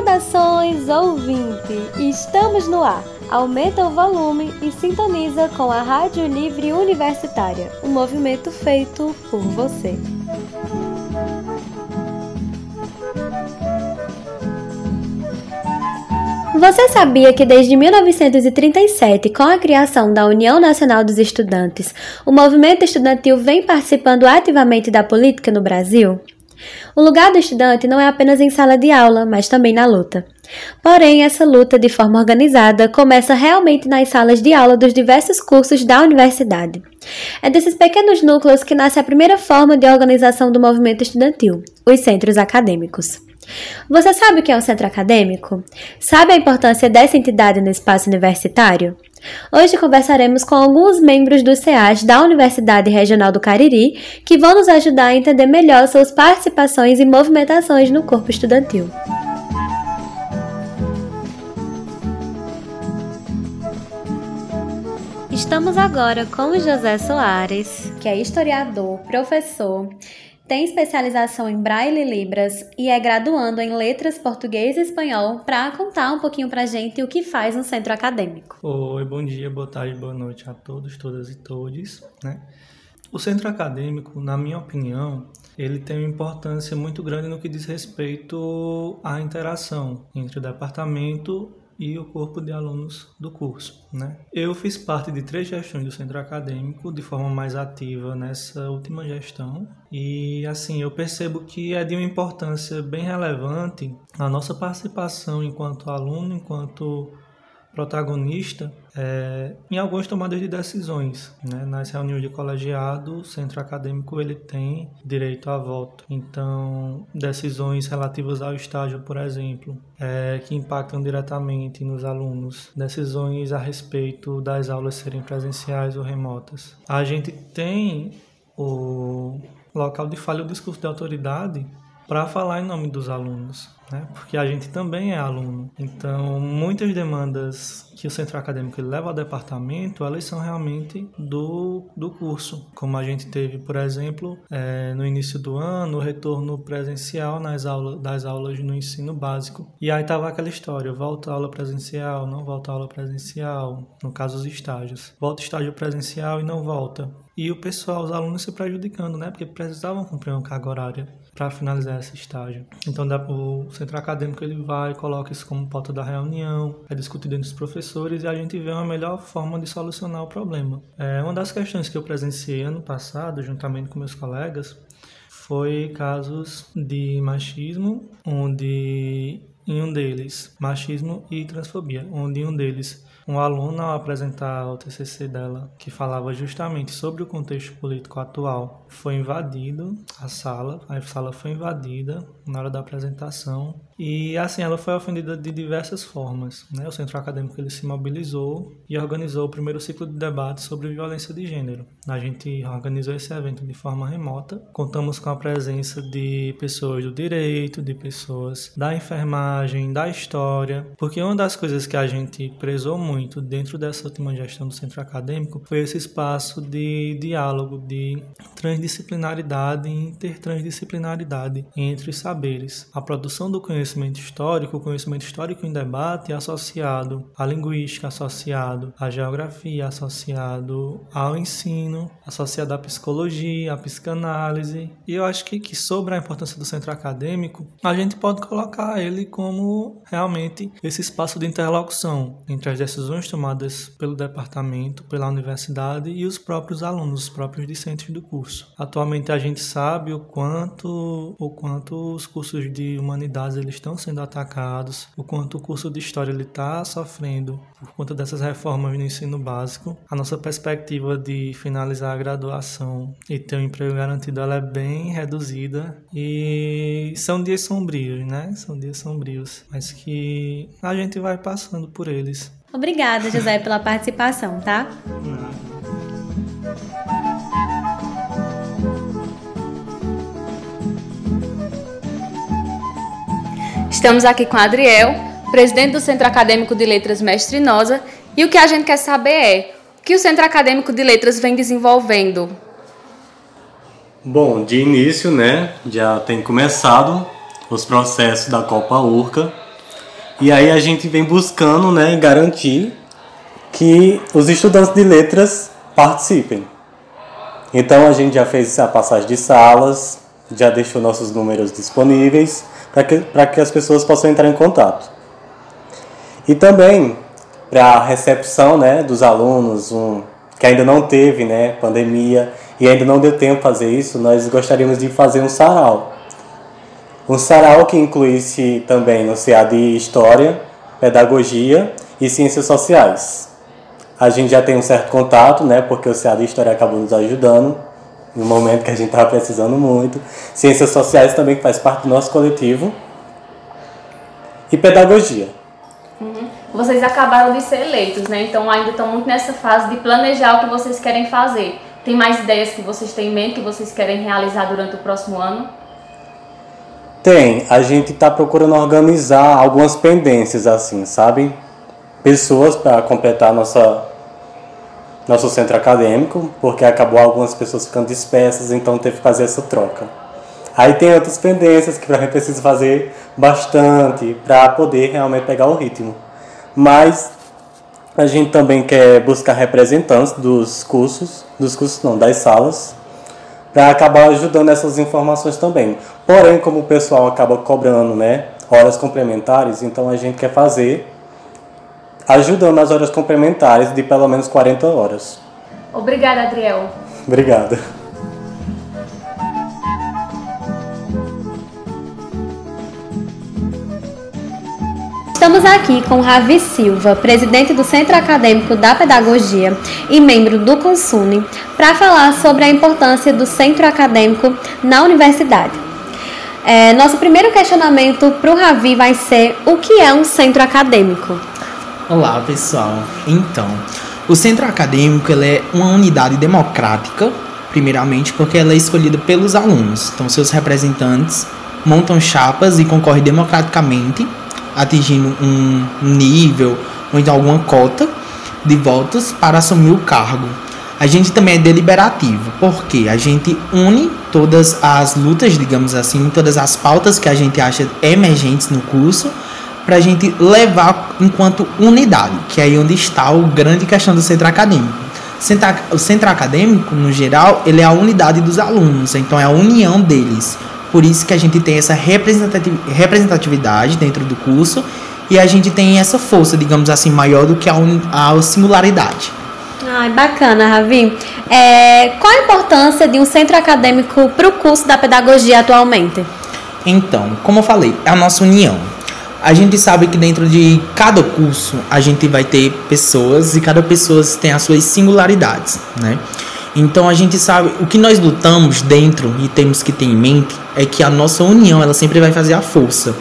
Saudações, ouvinte! Estamos no ar. Aumenta o volume e sintoniza com a Rádio Livre Universitária, um movimento feito por você. Você sabia que desde 1937, com a criação da União Nacional dos Estudantes, o movimento estudantil vem participando ativamente da política no Brasil? O lugar do estudante não é apenas em sala de aula, mas também na luta. Porém, essa luta, de forma organizada, começa realmente nas salas de aula dos diversos cursos da universidade. É desses pequenos núcleos que nasce a primeira forma de organização do movimento estudantil, os centros acadêmicos. Você sabe o que é um centro acadêmico? Sabe a importância dessa entidade no espaço universitário? Hoje conversaremos com alguns membros do SEAS da Universidade Regional do Cariri que vão nos ajudar a entender melhor suas participações e movimentações no corpo estudantil. Estamos agora com o José Soares, que é historiador, professor tem especialização em Braille e Libras e é graduando em Letras Português e Espanhol para contar um pouquinho para gente o que faz um centro acadêmico. Oi, bom dia, boa tarde, boa noite a todos, todas e todes. Né? O centro acadêmico, na minha opinião, ele tem uma importância muito grande no que diz respeito à interação entre o departamento e o corpo de alunos do curso. Né? Eu fiz parte de três gestões do centro acadêmico de forma mais ativa nessa última gestão e assim eu percebo que é de uma importância bem relevante a nossa participação enquanto aluno, enquanto protagonista é, em algumas tomadas de decisões. Né? Nas reuniões de colegiado, o centro acadêmico ele tem direito a voto. Então, decisões relativas ao estágio, por exemplo, é, que impactam diretamente nos alunos, decisões a respeito das aulas serem presenciais ou remotas. A gente tem o local de falha o discurso de autoridade para falar em nome dos alunos né? porque a gente também é aluno. Então, muitas demandas que o centro acadêmico leva ao departamento, elas são realmente do, do curso. Como a gente teve, por exemplo, é, no início do ano, o retorno presencial nas aulas, das aulas no ensino básico. E aí estava aquela história, volta a aula presencial, não volta a aula presencial, no caso os estágios. Volta estágio presencial e não volta. E o pessoal, os alunos se prejudicando, né? Porque precisavam cumprir uma carga horária para finalizar esse estágio. Então, o centro acadêmico ele vai, coloca isso como pauta da reunião, é discutido entre os professores e a gente vê uma melhor forma de solucionar o problema. É, uma das questões que eu presenciei ano passado, juntamente com meus colegas, foi casos de machismo, onde em um deles, machismo e transfobia, onde em um deles um aluno ao apresentar o TCC dela, que falava justamente sobre o contexto político atual, foi invadido a sala, a sala foi invadida na hora da apresentação e assim ela foi ofendida de diversas formas. Né? O centro acadêmico ele se mobilizou e organizou o primeiro ciclo de debate sobre violência de gênero. A gente organizou esse evento de forma remota. Contamos com a presença de pessoas do direito, de pessoas da enfermagem, da história, porque uma das coisas que a gente prezou muito dentro dessa última gestão do centro acadêmico foi esse espaço de diálogo, de transdisciplinaridade e intertransdisciplinaridade entre os saberes. A produção do conhecimento conhecimento histórico, o conhecimento histórico em debate associado à linguística, associado à geografia, associado ao ensino, associado à psicologia, à psicanálise. E eu acho que, que sobre a importância do centro acadêmico, a gente pode colocar ele como realmente esse espaço de interlocução entre as decisões tomadas pelo departamento, pela universidade e os próprios alunos, os próprios discentes do curso. Atualmente a gente sabe o quanto, o quanto os cursos de humanidades eles estão sendo atacados, o quanto o curso de História está sofrendo por conta dessas reformas no ensino básico. A nossa perspectiva de finalizar a graduação e ter um emprego garantido ela é bem reduzida e são dias sombrios, né? São dias sombrios, mas que a gente vai passando por eles. Obrigada, José, pela participação, tá? Estamos aqui com a Adriel, presidente do Centro Acadêmico de Letras Mestre Nosa, e o que a gente quer saber é o que o Centro Acadêmico de Letras vem desenvolvendo. Bom, de início, né, já tem começado os processos da Copa Urca, E aí a gente vem buscando né, garantir que os estudantes de letras participem. Então a gente já fez a passagem de salas, já deixou nossos números disponíveis para que, que as pessoas possam entrar em contato. E também para a recepção né, dos alunos, um, que ainda não teve né, pandemia e ainda não deu tempo fazer isso, nós gostaríamos de fazer um sarau. Um sarau que incluísse também no CA de História, Pedagogia e Ciências Sociais. A gente já tem um certo contato, né, porque o CA de História acabou nos ajudando no momento que a gente estava precisando muito. Ciências Sociais também que faz parte do nosso coletivo. E Pedagogia. Uhum. Vocês acabaram de ser eleitos, né? Então ainda estão muito nessa fase de planejar o que vocês querem fazer. Tem mais ideias que vocês têm em mente que vocês querem realizar durante o próximo ano? Tem. A gente está procurando organizar algumas pendências, assim, sabe? Pessoas para completar nossa nosso centro acadêmico, porque acabou algumas pessoas ficando dispersas, então teve que fazer essa troca. Aí tem outras pendências que a gente precisa fazer bastante para poder realmente pegar o ritmo. Mas a gente também quer buscar representantes dos cursos, dos cursos não, das salas, para acabar ajudando essas informações também. Porém, como o pessoal acaba cobrando, né, horas complementares, então a gente quer fazer ajudando nas horas complementares de pelo menos 40 horas. Obrigada, Adriel. Obrigado. Estamos aqui com Ravi Silva, presidente do Centro Acadêmico da Pedagogia e membro do Consune, para falar sobre a importância do centro acadêmico na universidade. É, nosso primeiro questionamento para o Ravi vai ser: o que é um centro acadêmico? Olá, pessoal. Então, o centro acadêmico é uma unidade democrática, primeiramente porque ela é escolhida pelos alunos. Então, seus representantes montam chapas e concorrem democraticamente atingindo um nível ou então alguma cota de votos para assumir o cargo. A gente também é deliberativo, porque a gente une todas as lutas, digamos assim, todas as pautas que a gente acha emergentes no curso, para a gente levar enquanto unidade, que é aí onde está o grande questão do centro acadêmico. O centro acadêmico, no geral, ele é a unidade dos alunos, então é a união deles. Por isso que a gente tem essa representatividade dentro do curso e a gente tem essa força, digamos assim, maior do que a, a singularidade. Ai, bacana, Ravi. É, qual a importância de um centro acadêmico para o curso da pedagogia atualmente? Então, como eu falei, é a nossa união. A gente sabe que dentro de cada curso a gente vai ter pessoas e cada pessoa tem as suas singularidades, né? Então a gente sabe o que nós lutamos dentro e temos que ter em mente é que a nossa união ela sempre vai fazer a força.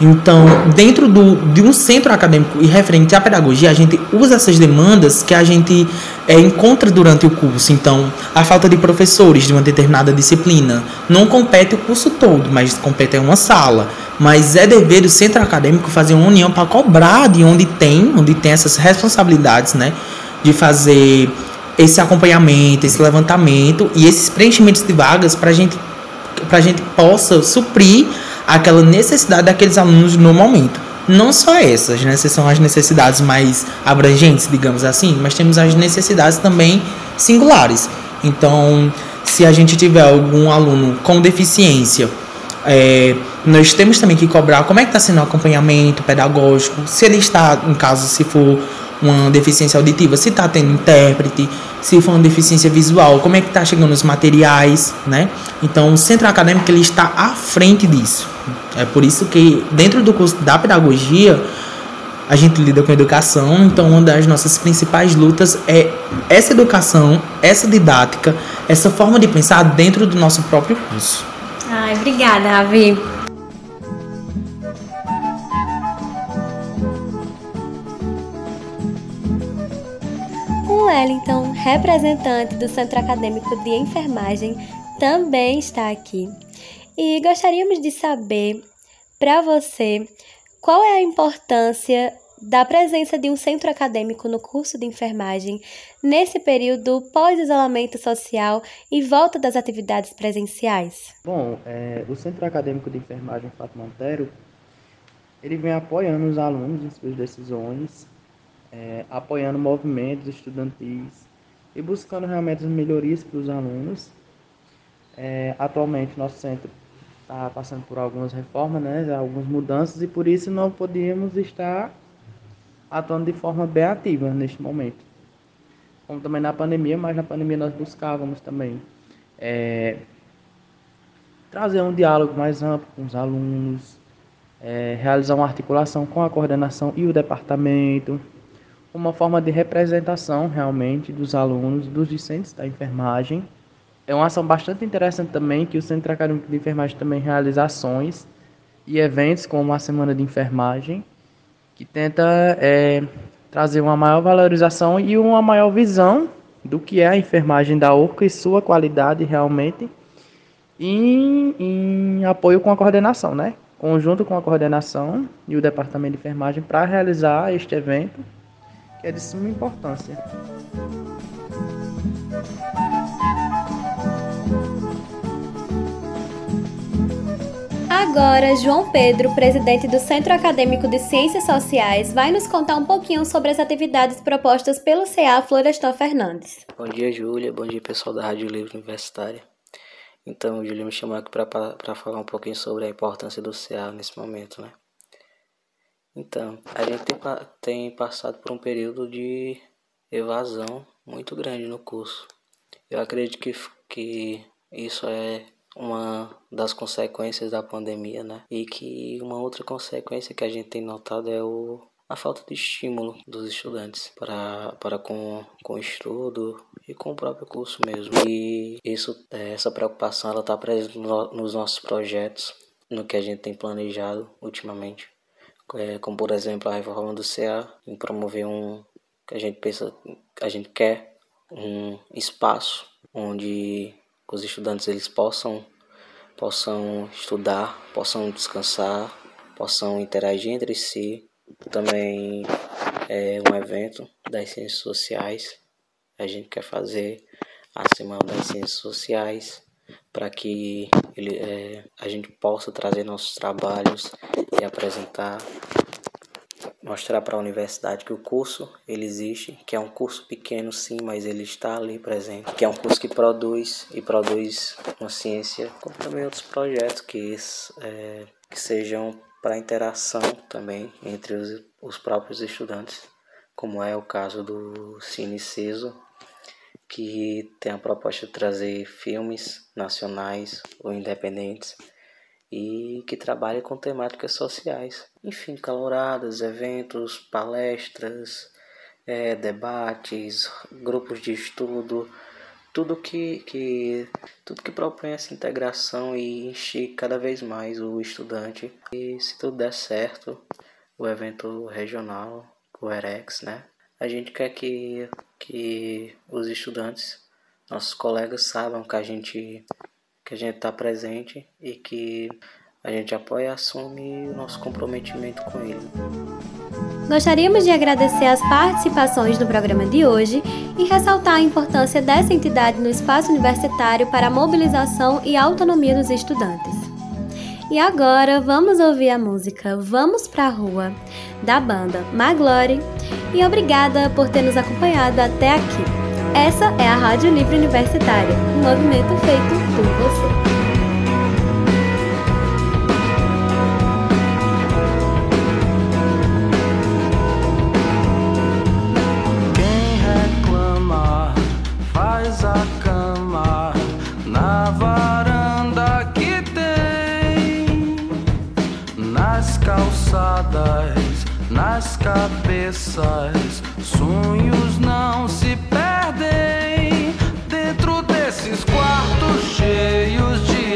Então, dentro do, de um centro acadêmico e referente à pedagogia, a gente usa essas demandas que a gente é, encontra durante o curso. Então, a falta de professores de uma determinada disciplina não compete o curso todo, mas compete em uma sala. Mas é dever do centro acadêmico fazer uma união para cobrar de onde tem, onde tem essas responsabilidades, né? De fazer esse acompanhamento, esse levantamento e esses preenchimentos de vagas para gente, a gente possa suprir aquela necessidade daqueles alunos no momento. Não só essas, né? Essas são as necessidades mais abrangentes, digamos assim, mas temos as necessidades também singulares. Então, se a gente tiver algum aluno com deficiência, é, nós temos também que cobrar como é que está sendo o acompanhamento pedagógico, se ele está, em caso, se for uma deficiência auditiva, se está tendo intérprete, se for uma deficiência visual, como é que está chegando os materiais, né? Então, o centro acadêmico ele está à frente disso. É por isso que dentro do curso da pedagogia a gente lida com educação, então uma das nossas principais lutas é essa educação, essa didática, essa forma de pensar dentro do nosso próprio curso. Ai, obrigada, Ravi. Wellington, representante do Centro Acadêmico de Enfermagem, também está aqui. E gostaríamos de saber, para você, qual é a importância da presença de um centro acadêmico no curso de enfermagem nesse período pós-isolamento social e volta das atividades presenciais? Bom, é, o Centro Acadêmico de Enfermagem Fato Montero ele vem apoiando os alunos em suas decisões, é, apoiando movimentos estudantis e buscando realmente as melhorias para os alunos. É, atualmente, nosso centro está passando por algumas reformas, né, algumas mudanças, e por isso não podíamos estar atuando de forma bem ativa neste momento. Como também na pandemia, mas na pandemia nós buscávamos também é, trazer um diálogo mais amplo com os alunos, é, realizar uma articulação com a coordenação e o departamento, uma forma de representação realmente dos alunos, dos discentes da enfermagem. É uma ação bastante interessante também que o Centro Acadêmico de Enfermagem também realiza ações e eventos como a Semana de Enfermagem, que tenta é, trazer uma maior valorização e uma maior visão do que é a enfermagem da URCA e sua qualidade realmente em, em apoio com a coordenação, né? Conjunto com a coordenação e o Departamento de Enfermagem para realizar este evento que é de suma importância. Agora, João Pedro, presidente do Centro Acadêmico de Ciências Sociais, vai nos contar um pouquinho sobre as atividades propostas pelo CA Florestan Fernandes. Bom dia, Júlia. Bom dia, pessoal da Rádio Livre Universitária. Então, Júlia me chamou aqui para falar um pouquinho sobre a importância do CA nesse momento, né? Então, a gente tem, tem passado por um período de evasão muito grande no curso. Eu acredito que, que isso é uma das consequências da pandemia, né? E que uma outra consequência que a gente tem notado é o, a falta de estímulo dos estudantes para, para com, com o estudo e com o próprio curso mesmo. E isso, é, essa preocupação ela está presente no, nos nossos projetos, no que a gente tem planejado ultimamente é, como por exemplo a reforma do CA, em promover um que a gente pensa, a gente quer um espaço onde os estudantes eles possam possam estudar, possam descansar, possam interagir entre si. Também é um evento das ciências sociais. A gente quer fazer a semana das ciências sociais para que ele, é, a gente possa trazer nossos trabalhos e apresentar, mostrar para a universidade que o curso ele existe, que é um curso pequeno sim, mas ele está ali presente, que é um curso que produz e produz uma ciência, como também outros projetos que, é, que sejam para interação também entre os, os próprios estudantes, como é o caso do Cine Ceso, que tem a proposta de trazer filmes nacionais ou independentes e que trabalha com temáticas sociais. Enfim, caloradas, eventos, palestras, é, debates, grupos de estudo, tudo que, que, tudo que propõe essa integração e enche cada vez mais o estudante. E se tudo der certo, o evento regional, o EREX, né? A gente quer que que os estudantes, nossos colegas saibam que a gente que a gente está presente e que a gente apoia e assume o nosso comprometimento com ele. Gostaríamos de agradecer as participações no programa de hoje e ressaltar a importância dessa entidade no espaço universitário para a mobilização e autonomia dos estudantes. E agora vamos ouvir a música Vamos Pra Rua, da banda Maglory, e obrigada por ter nos acompanhado até aqui. Essa é a Rádio Livre Universitária, um movimento feito por você.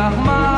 Ahmad.